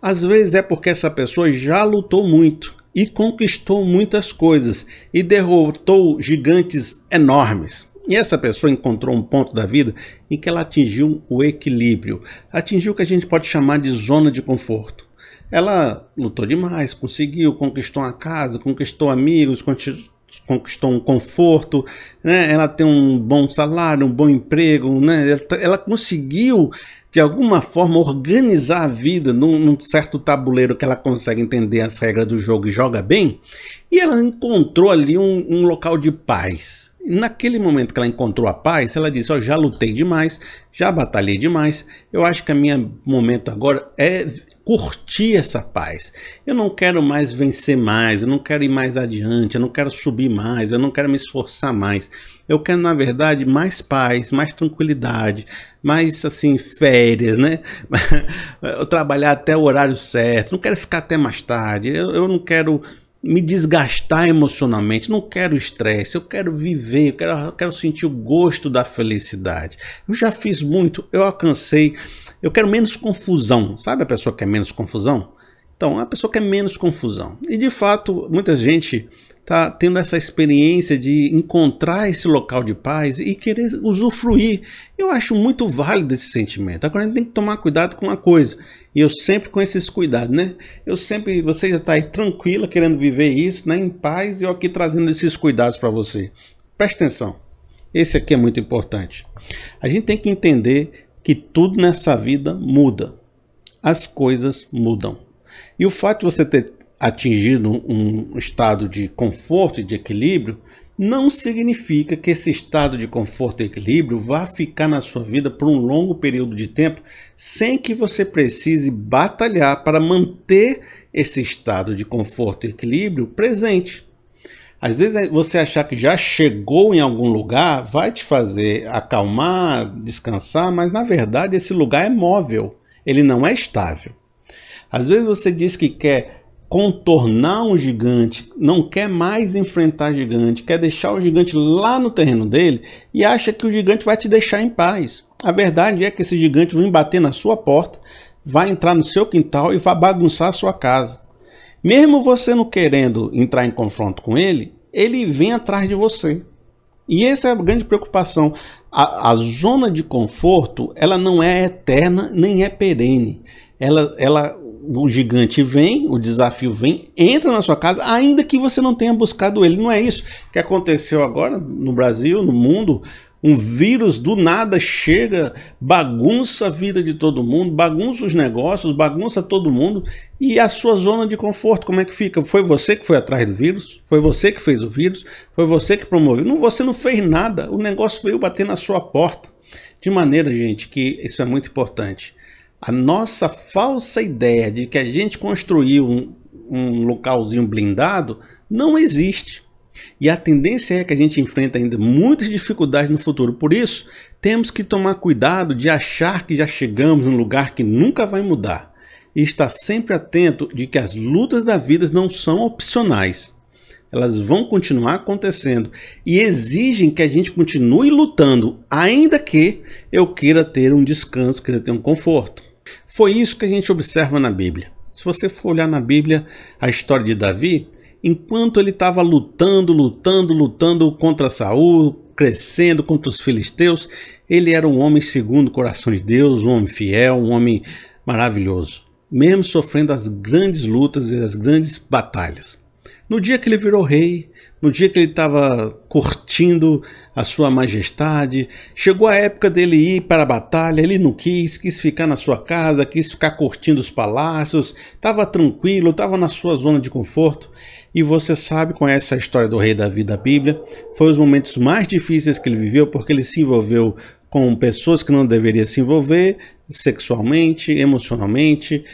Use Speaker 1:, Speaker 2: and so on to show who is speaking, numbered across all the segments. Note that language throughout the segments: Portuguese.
Speaker 1: Às vezes é porque essa pessoa já lutou muito e conquistou muitas coisas e derrotou gigantes enormes. E essa pessoa encontrou um ponto da vida em que ela atingiu o equilíbrio, atingiu o que a gente pode chamar de zona de conforto. Ela lutou demais, conseguiu, conquistou uma casa, conquistou amigos, conquistou um conforto, né? ela tem um bom salário, um bom emprego, né? ela, ela conseguiu de alguma forma organizar a vida num, num, certo tabuleiro que ela consegue entender as regras do jogo e joga bem, e ela encontrou ali um, um local de paz. naquele momento que ela encontrou a paz, ela disse: oh, já lutei demais, já batalhei demais, eu acho que a minha momento agora é curtir essa paz. Eu não quero mais vencer mais, eu não quero ir mais adiante, eu não quero subir mais, eu não quero me esforçar mais. Eu quero, na verdade, mais paz, mais tranquilidade, mais assim, férias, né? eu trabalhar até o horário certo, não quero ficar até mais tarde, eu, eu não quero me desgastar emocionalmente, não quero estresse, eu quero viver, eu quero, eu quero sentir o gosto da felicidade. Eu já fiz muito, eu alcancei eu quero menos confusão. Sabe a pessoa que quer menos confusão? Então, a pessoa quer menos confusão. E de fato, muita gente está tendo essa experiência de encontrar esse local de paz e querer usufruir. Eu acho muito válido esse sentimento. Agora a gente tem que tomar cuidado com uma coisa. E eu sempre com esses cuidados, né? Eu sempre, você já está aí tranquila querendo viver isso, né, em paz, e eu aqui trazendo esses cuidados para você. Preste atenção. Esse aqui é muito importante. A gente tem que entender que tudo nessa vida muda. As coisas mudam. E o fato de você ter atingido um estado de conforto e de equilíbrio não significa que esse estado de conforto e equilíbrio vá ficar na sua vida por um longo período de tempo sem que você precise batalhar para manter esse estado de conforto e equilíbrio presente. Às vezes você achar que já chegou em algum lugar vai te fazer acalmar, descansar, mas na verdade esse lugar é móvel, ele não é estável. Às vezes você diz que quer contornar um gigante, não quer mais enfrentar gigante, quer deixar o gigante lá no terreno dele e acha que o gigante vai te deixar em paz. A verdade é que esse gigante vai bater na sua porta, vai entrar no seu quintal e vai bagunçar a sua casa. Mesmo você não querendo entrar em confronto com ele, ele vem atrás de você. E essa é a grande preocupação. A, a zona de conforto, ela não é eterna nem é perene. Ela, ela, o gigante vem, o desafio vem, entra na sua casa, ainda que você não tenha buscado ele. Não é isso que aconteceu agora no Brasil, no mundo. Um vírus do nada chega, bagunça a vida de todo mundo, bagunça os negócios, bagunça todo mundo e a sua zona de conforto, como é que fica? Foi você que foi atrás do vírus? Foi você que fez o vírus? Foi você que promoveu? Não, você não fez nada, o negócio veio bater na sua porta. De maneira, gente, que isso é muito importante. A nossa falsa ideia de que a gente construiu um, um localzinho blindado não existe. E a tendência é que a gente enfrenta ainda muitas dificuldades no futuro. Por isso, temos que tomar cuidado de achar que já chegamos num lugar que nunca vai mudar. E estar sempre atento de que as lutas da vida não são opcionais. Elas vão continuar acontecendo e exigem que a gente continue lutando, ainda que eu queira ter um descanso, queira ter um conforto. Foi isso que a gente observa na Bíblia. Se você for olhar na Bíblia a história de Davi, enquanto ele estava lutando, lutando, lutando contra Saul, crescendo contra os filisteus, ele era um homem segundo o coração de Deus, um homem fiel, um homem maravilhoso, mesmo sofrendo as grandes lutas e as grandes batalhas. No dia que ele virou rei, no dia que ele estava curtindo a sua majestade, chegou a época dele ir para a batalha, ele não quis, quis ficar na sua casa, quis ficar curtindo os palácios, estava tranquilo, estava na sua zona de conforto. E você sabe, conhece a história do rei Davi da Bíblia, foi os momentos mais difíceis que ele viveu porque ele se envolveu com pessoas que não deveria se envolver sexualmente, emocionalmente,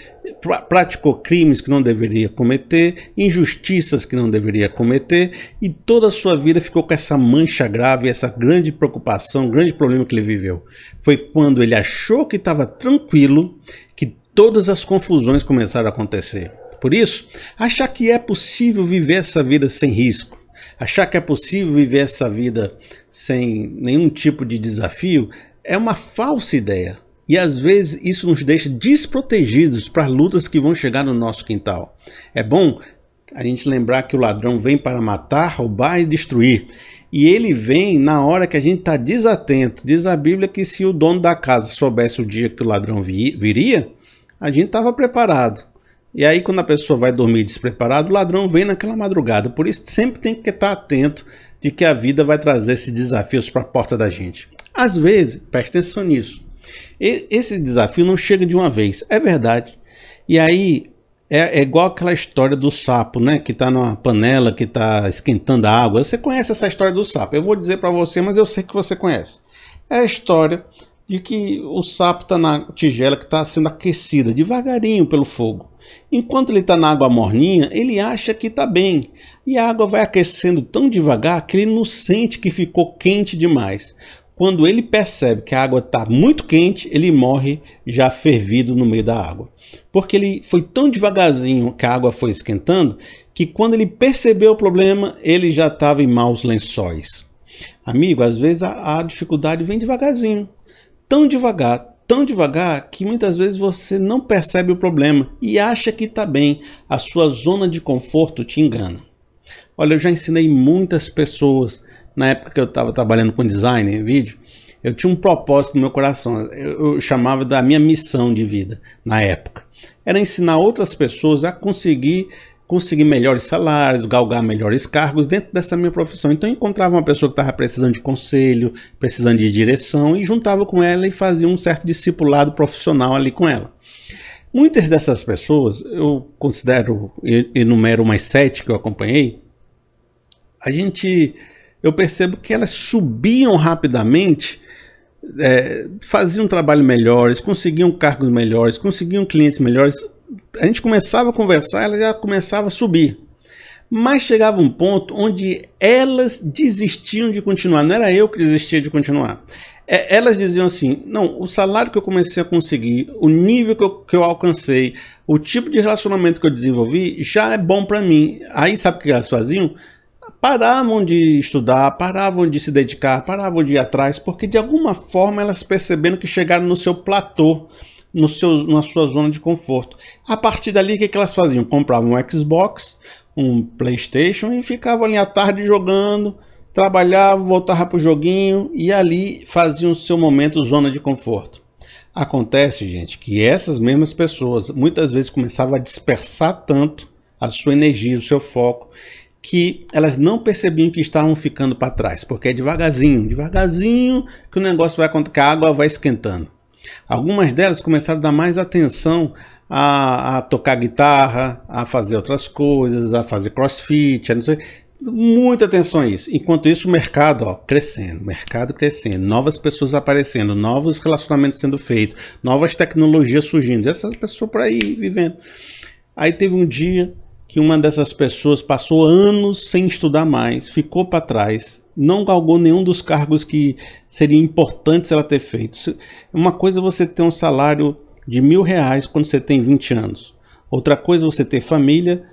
Speaker 1: praticou crimes que não deveria cometer, injustiças que não deveria cometer e toda a sua vida ficou com essa mancha grave, essa grande preocupação, grande problema que ele viveu. Foi quando ele achou que estava tranquilo que todas as confusões começaram a acontecer. Por isso, achar que é possível viver essa vida sem risco, achar que é possível viver essa vida sem nenhum tipo de desafio, é uma falsa ideia. E às vezes isso nos deixa desprotegidos para lutas que vão chegar no nosso quintal. É bom a gente lembrar que o ladrão vem para matar, roubar e destruir. E ele vem na hora que a gente está desatento. Diz a Bíblia que se o dono da casa soubesse o dia que o ladrão viria, a gente estava preparado. E aí, quando a pessoa vai dormir despreparado, o ladrão vem naquela madrugada. Por isso, sempre tem que estar atento de que a vida vai trazer esses desafios para a porta da gente. Às vezes, preste atenção nisso. Esse desafio não chega de uma vez, é verdade. E aí é, é igual aquela história do sapo, né? Que está numa panela que está esquentando a água. Você conhece essa história do sapo? Eu vou dizer para você, mas eu sei que você conhece. É a história de que o sapo está na tigela que está sendo aquecida devagarinho pelo fogo. Enquanto ele está na água morninha, ele acha que está bem. E a água vai aquecendo tão devagar que ele não sente que ficou quente demais. Quando ele percebe que a água está muito quente, ele morre já fervido no meio da água. Porque ele foi tão devagarzinho que a água foi esquentando, que quando ele percebeu o problema, ele já estava em maus lençóis. Amigo, às vezes a, a dificuldade vem devagarzinho. Tão devagar, tão devagar, que muitas vezes você não percebe o problema e acha que está bem. A sua zona de conforto te engana. Olha, eu já ensinei muitas pessoas na época que eu estava trabalhando com design vídeo, eu tinha um propósito no meu coração. Eu, eu, chamava da minha missão de vida na época. Era ensinar outras pessoas a conseguir conseguir melhores salários, galgar melhores cargos dentro dessa minha profissão. Então eu encontrava uma pessoa que estava precisando de conselho, precisando de direção e juntava com ela e fazia um certo discipulado profissional ali com ela. Muitas dessas pessoas, eu considero, enumero umas sete que eu acompanhei, a gente eu percebo que elas subiam rapidamente, é, faziam trabalho melhores, conseguiam cargos melhores, conseguiam clientes melhores. A gente começava a conversar, ela já começava a subir. Mas chegava um ponto onde elas desistiam de continuar. Não era eu que desistia de continuar. É, elas diziam assim: não, o salário que eu comecei a conseguir, o nível que eu, que eu alcancei, o tipo de relacionamento que eu desenvolvi já é bom para mim. Aí sabe o que elas faziam? Paravam de estudar, paravam de se dedicar, paravam de ir atrás, porque de alguma forma elas perceberam que chegaram no seu platô, no seu, na sua zona de conforto. A partir dali, o que, que elas faziam? Compravam um Xbox, um PlayStation e ficavam ali à tarde jogando, trabalhavam, voltavam para o joguinho e ali faziam o seu momento zona de conforto. Acontece, gente, que essas mesmas pessoas muitas vezes começavam a dispersar tanto a sua energia, o seu foco, que elas não percebiam que estavam ficando para trás, porque é devagarzinho, devagarzinho que o negócio vai que a água vai esquentando. Algumas delas começaram a dar mais atenção a, a tocar guitarra, a fazer outras coisas, a fazer crossfit, a não sei, muita atenção a isso. Enquanto isso, o mercado ó, crescendo, mercado crescendo, novas pessoas aparecendo, novos relacionamentos sendo feitos, novas tecnologias surgindo, essas pessoas por aí vivendo. Aí teve um dia que uma dessas pessoas passou anos sem estudar mais, ficou para trás, não galgou nenhum dos cargos que seria importantes ela ter feito. Uma coisa é você ter um salário de mil reais quando você tem 20 anos. Outra coisa é você ter família,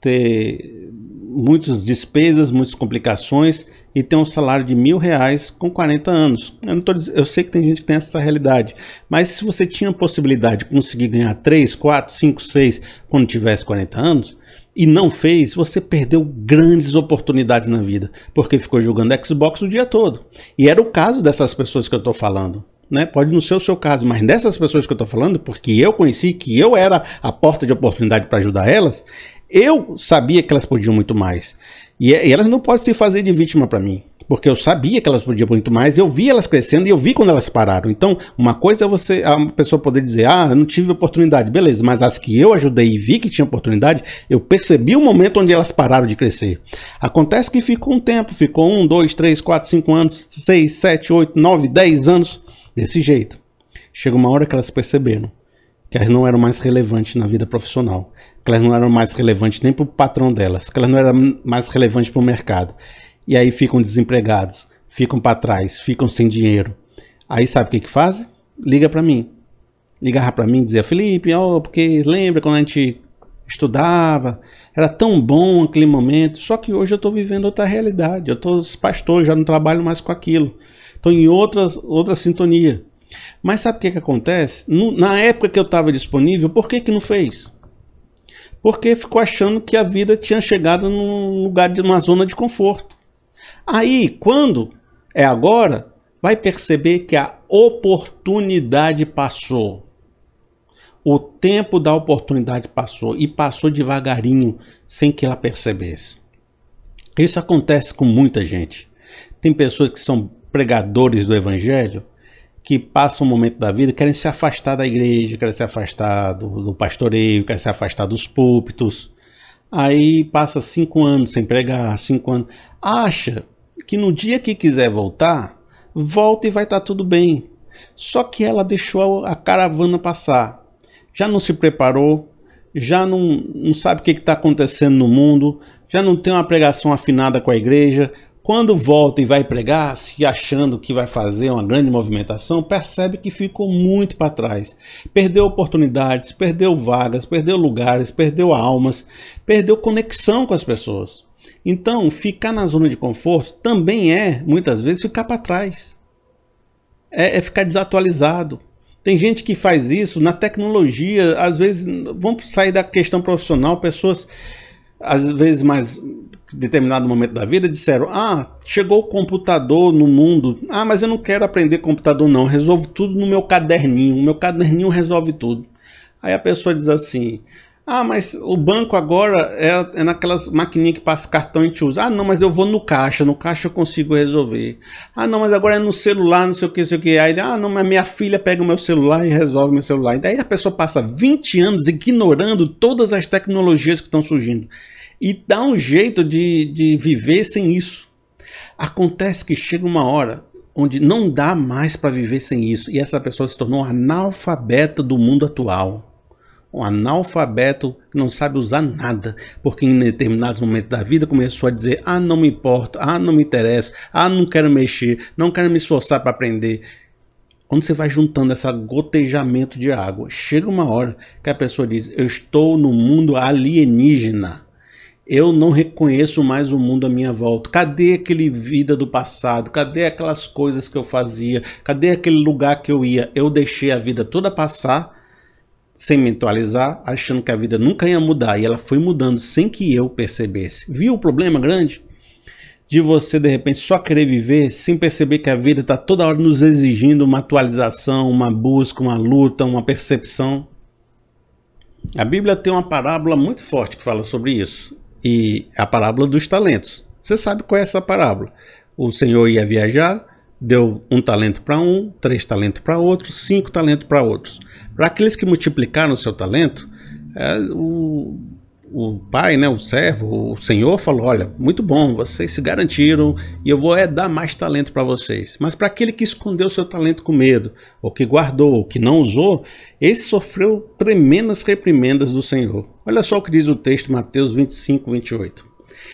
Speaker 1: ter muitas despesas, muitas complicações e ter um salário de mil reais com 40 anos. Eu, não tô, eu sei que tem gente que tem essa realidade, mas se você tinha a possibilidade de conseguir ganhar 3, 4, 5, 6 quando tivesse 40 anos, e não fez, você perdeu grandes oportunidades na vida, porque ficou jogando Xbox o dia todo. E era o caso dessas pessoas que eu estou falando. Né? Pode não ser o seu caso, mas dessas pessoas que eu estou falando, porque eu conheci que eu era a porta de oportunidade para ajudar elas, eu sabia que elas podiam muito mais. E, e elas não podem se fazer de vítima para mim porque eu sabia que elas podiam muito mais, eu vi elas crescendo e eu vi quando elas pararam. Então, uma coisa é você, a pessoa poder dizer, ah, eu não tive oportunidade, beleza, mas as que eu ajudei e vi que tinha oportunidade, eu percebi o momento onde elas pararam de crescer. Acontece que ficou um tempo, ficou um, dois, três, quatro, cinco anos, seis, sete, oito, nove, dez anos, desse jeito. Chega uma hora que elas perceberam que elas não eram mais relevantes na vida profissional, que elas não eram mais relevantes nem para o patrão delas, que elas não eram mais relevantes para o mercado e aí ficam desempregados, ficam para trás, ficam sem dinheiro. Aí sabe o que que fazem? Liga para mim. Ligava para mim e dizia, Felipe, oh, porque lembra quando a gente estudava, era tão bom aquele momento, só que hoje eu estou vivendo outra realidade, eu estou pastor, já não trabalho mais com aquilo, estou em outra, outra sintonia. Mas sabe o que, que acontece? No, na época que eu estava disponível, por que, que não fez? Porque ficou achando que a vida tinha chegado num lugar de uma zona de conforto. Aí, quando é agora, vai perceber que a oportunidade passou. O tempo da oportunidade passou e passou devagarinho, sem que ela percebesse. Isso acontece com muita gente. Tem pessoas que são pregadores do evangelho que passam um momento da vida querem se afastar da igreja, querem se afastar do, do pastoreio, querem se afastar dos púlpitos. Aí passa cinco anos sem pregar, cinco anos. Acha que no dia que quiser voltar, volta e vai estar tá tudo bem. Só que ela deixou a caravana passar. Já não se preparou, já não, não sabe o que está acontecendo no mundo, já não tem uma pregação afinada com a igreja, quando volta e vai pregar, se achando que vai fazer uma grande movimentação, percebe que ficou muito para trás. Perdeu oportunidades, perdeu vagas, perdeu lugares, perdeu almas, perdeu conexão com as pessoas. Então, ficar na zona de conforto também é, muitas vezes, ficar para trás. É, é ficar desatualizado. Tem gente que faz isso na tecnologia, às vezes, vamos sair da questão profissional, pessoas às vezes mais determinado momento da vida disseram: "Ah, chegou o computador no mundo. Ah, mas eu não quero aprender computador não, resolvo tudo no meu caderninho. O meu caderninho resolve tudo". Aí a pessoa diz assim: "Ah, mas o banco agora é, é naquelas maquininhas que passa cartão e gente usa. Ah, não, mas eu vou no caixa, no caixa eu consigo resolver. Ah, não, mas agora é no celular, não sei o que, não sei o que. Aí, ah, não, mas minha filha pega o meu celular e resolve meu celular. E daí a pessoa passa 20 anos ignorando todas as tecnologias que estão surgindo e dá um jeito de, de viver sem isso. Acontece que chega uma hora onde não dá mais para viver sem isso e essa pessoa se tornou analfabeta do mundo atual. Um analfabeto que não sabe usar nada, porque em determinados momentos da vida começou a dizer: ah, não me importa, ah, não me interessa, ah, não quero mexer, não quero me esforçar para aprender. Quando você vai juntando esse gotejamento de água, chega uma hora que a pessoa diz: Eu estou no mundo alienígena eu não reconheço mais o mundo à minha volta. Cadê aquele vida do passado? Cadê aquelas coisas que eu fazia? Cadê aquele lugar que eu ia? Eu deixei a vida toda passar sem me atualizar, achando que a vida nunca ia mudar e ela foi mudando sem que eu percebesse. Viu o problema grande? De você de repente só querer viver sem perceber que a vida está toda hora nos exigindo uma atualização, uma busca, uma luta, uma percepção. A Bíblia tem uma parábola muito forte que fala sobre isso e a parábola dos talentos. Você sabe qual é essa parábola? O Senhor ia viajar, deu um talento para um, três talentos para outro, cinco talentos para outros. Para aqueles que multiplicaram o seu talento, é, o, o pai, né, o servo, o senhor falou: Olha, muito bom, vocês se garantiram e eu vou é, dar mais talento para vocês. Mas para aquele que escondeu seu talento com medo, ou que guardou, ou que não usou, esse sofreu tremendas reprimendas do Senhor. Olha só o que diz o texto, Mateus 25, 28.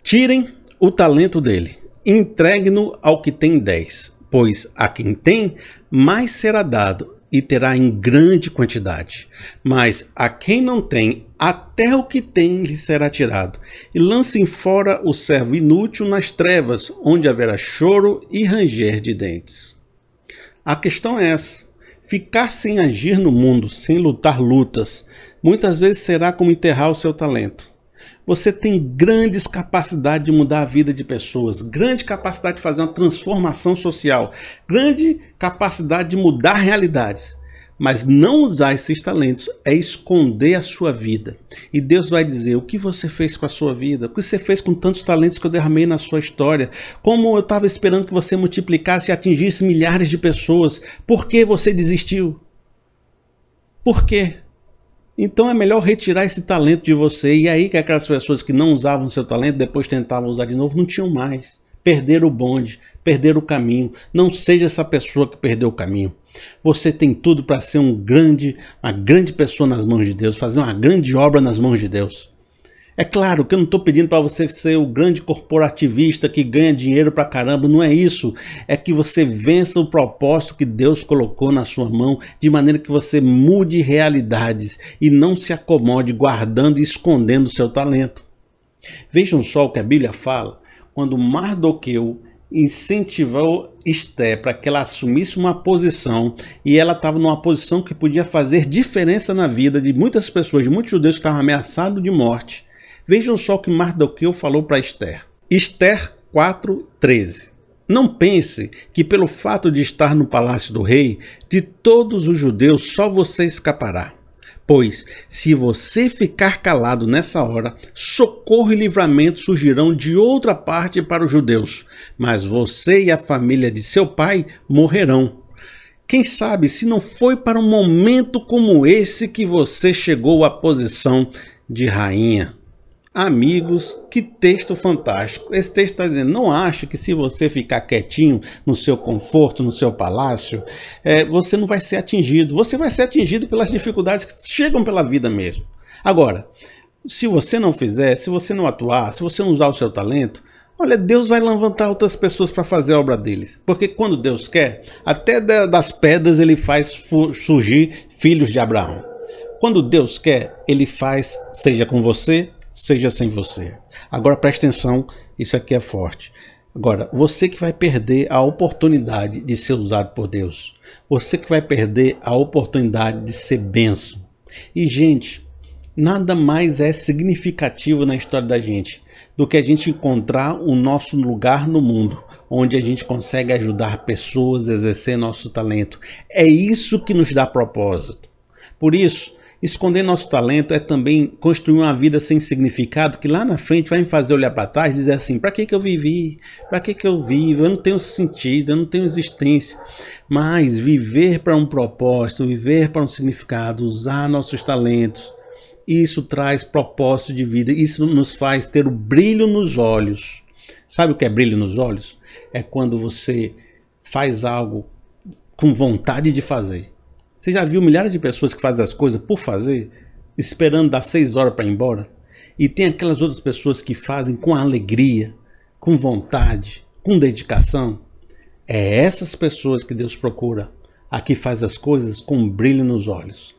Speaker 1: Tirem o talento dele, entregue-no ao que tem dez, pois a quem tem, mais será dado e terá em grande quantidade. Mas a quem não tem, até o que tem lhe será tirado. E lancem fora o servo inútil nas trevas, onde haverá choro e ranger de dentes. A questão é essa: ficar sem agir no mundo, sem lutar lutas, muitas vezes será como enterrar o seu talento. Você tem grandes capacidades de mudar a vida de pessoas, grande capacidade de fazer uma transformação social, grande capacidade de mudar realidades. Mas não usar esses talentos é esconder a sua vida. E Deus vai dizer: o que você fez com a sua vida? O que você fez com tantos talentos que eu derramei na sua história? Como eu estava esperando que você multiplicasse e atingisse milhares de pessoas? Por que você desistiu? Por quê? Então é melhor retirar esse talento de você. E aí que aquelas pessoas que não usavam seu talento, depois tentavam usar de novo, não tinham mais. Perderam o bonde, perderam o caminho. Não seja essa pessoa que perdeu o caminho. Você tem tudo para ser um grande, uma grande pessoa nas mãos de Deus, fazer uma grande obra nas mãos de Deus. É claro que eu não estou pedindo para você ser o grande corporativista que ganha dinheiro para caramba, não é isso. É que você vença o propósito que Deus colocou na sua mão, de maneira que você mude realidades e não se acomode guardando e escondendo o seu talento. Vejam só o que a Bíblia fala quando Mardoqueu incentivou Esther para que ela assumisse uma posição e ela estava numa posição que podia fazer diferença na vida de muitas pessoas, de muitos judeus que estavam ameaçados de morte. Vejam só o que Mardoqueu falou para Esther. Esther 4:13. Não pense que pelo fato de estar no palácio do rei, de todos os judeus só você escapará. Pois, se você ficar calado nessa hora, socorro e livramento surgirão de outra parte para os judeus, mas você e a família de seu pai morrerão. Quem sabe se não foi para um momento como esse que você chegou à posição de rainha. Amigos, que texto fantástico. Esse texto está dizendo: não ache que se você ficar quietinho no seu conforto, no seu palácio, é, você não vai ser atingido. Você vai ser atingido pelas dificuldades que chegam pela vida mesmo. Agora, se você não fizer, se você não atuar, se você não usar o seu talento, olha, Deus vai levantar outras pessoas para fazer a obra deles. Porque quando Deus quer, até das pedras ele faz surgir filhos de Abraão. Quando Deus quer, ele faz, seja com você, seja sem você. Agora preste atenção, isso aqui é forte. Agora, você que vai perder a oportunidade de ser usado por Deus. Você que vai perder a oportunidade de ser benção. E, gente, nada mais é significativo na história da gente do que a gente encontrar o nosso lugar no mundo, onde a gente consegue ajudar pessoas a exercer nosso talento. É isso que nos dá propósito. Por isso, Esconder nosso talento é também construir uma vida sem significado que lá na frente vai me fazer olhar para trás e dizer assim: para que, que eu vivi? Para que, que eu vivo? Eu não tenho sentido, eu não tenho existência. Mas viver para um propósito, viver para um significado, usar nossos talentos, isso traz propósito de vida, isso nos faz ter o brilho nos olhos. Sabe o que é brilho nos olhos? É quando você faz algo com vontade de fazer você já viu milhares de pessoas que fazem as coisas por fazer, esperando dar seis horas para ir embora? E tem aquelas outras pessoas que fazem com alegria, com vontade, com dedicação. É essas pessoas que Deus procura. Aqui faz as coisas com um brilho nos olhos.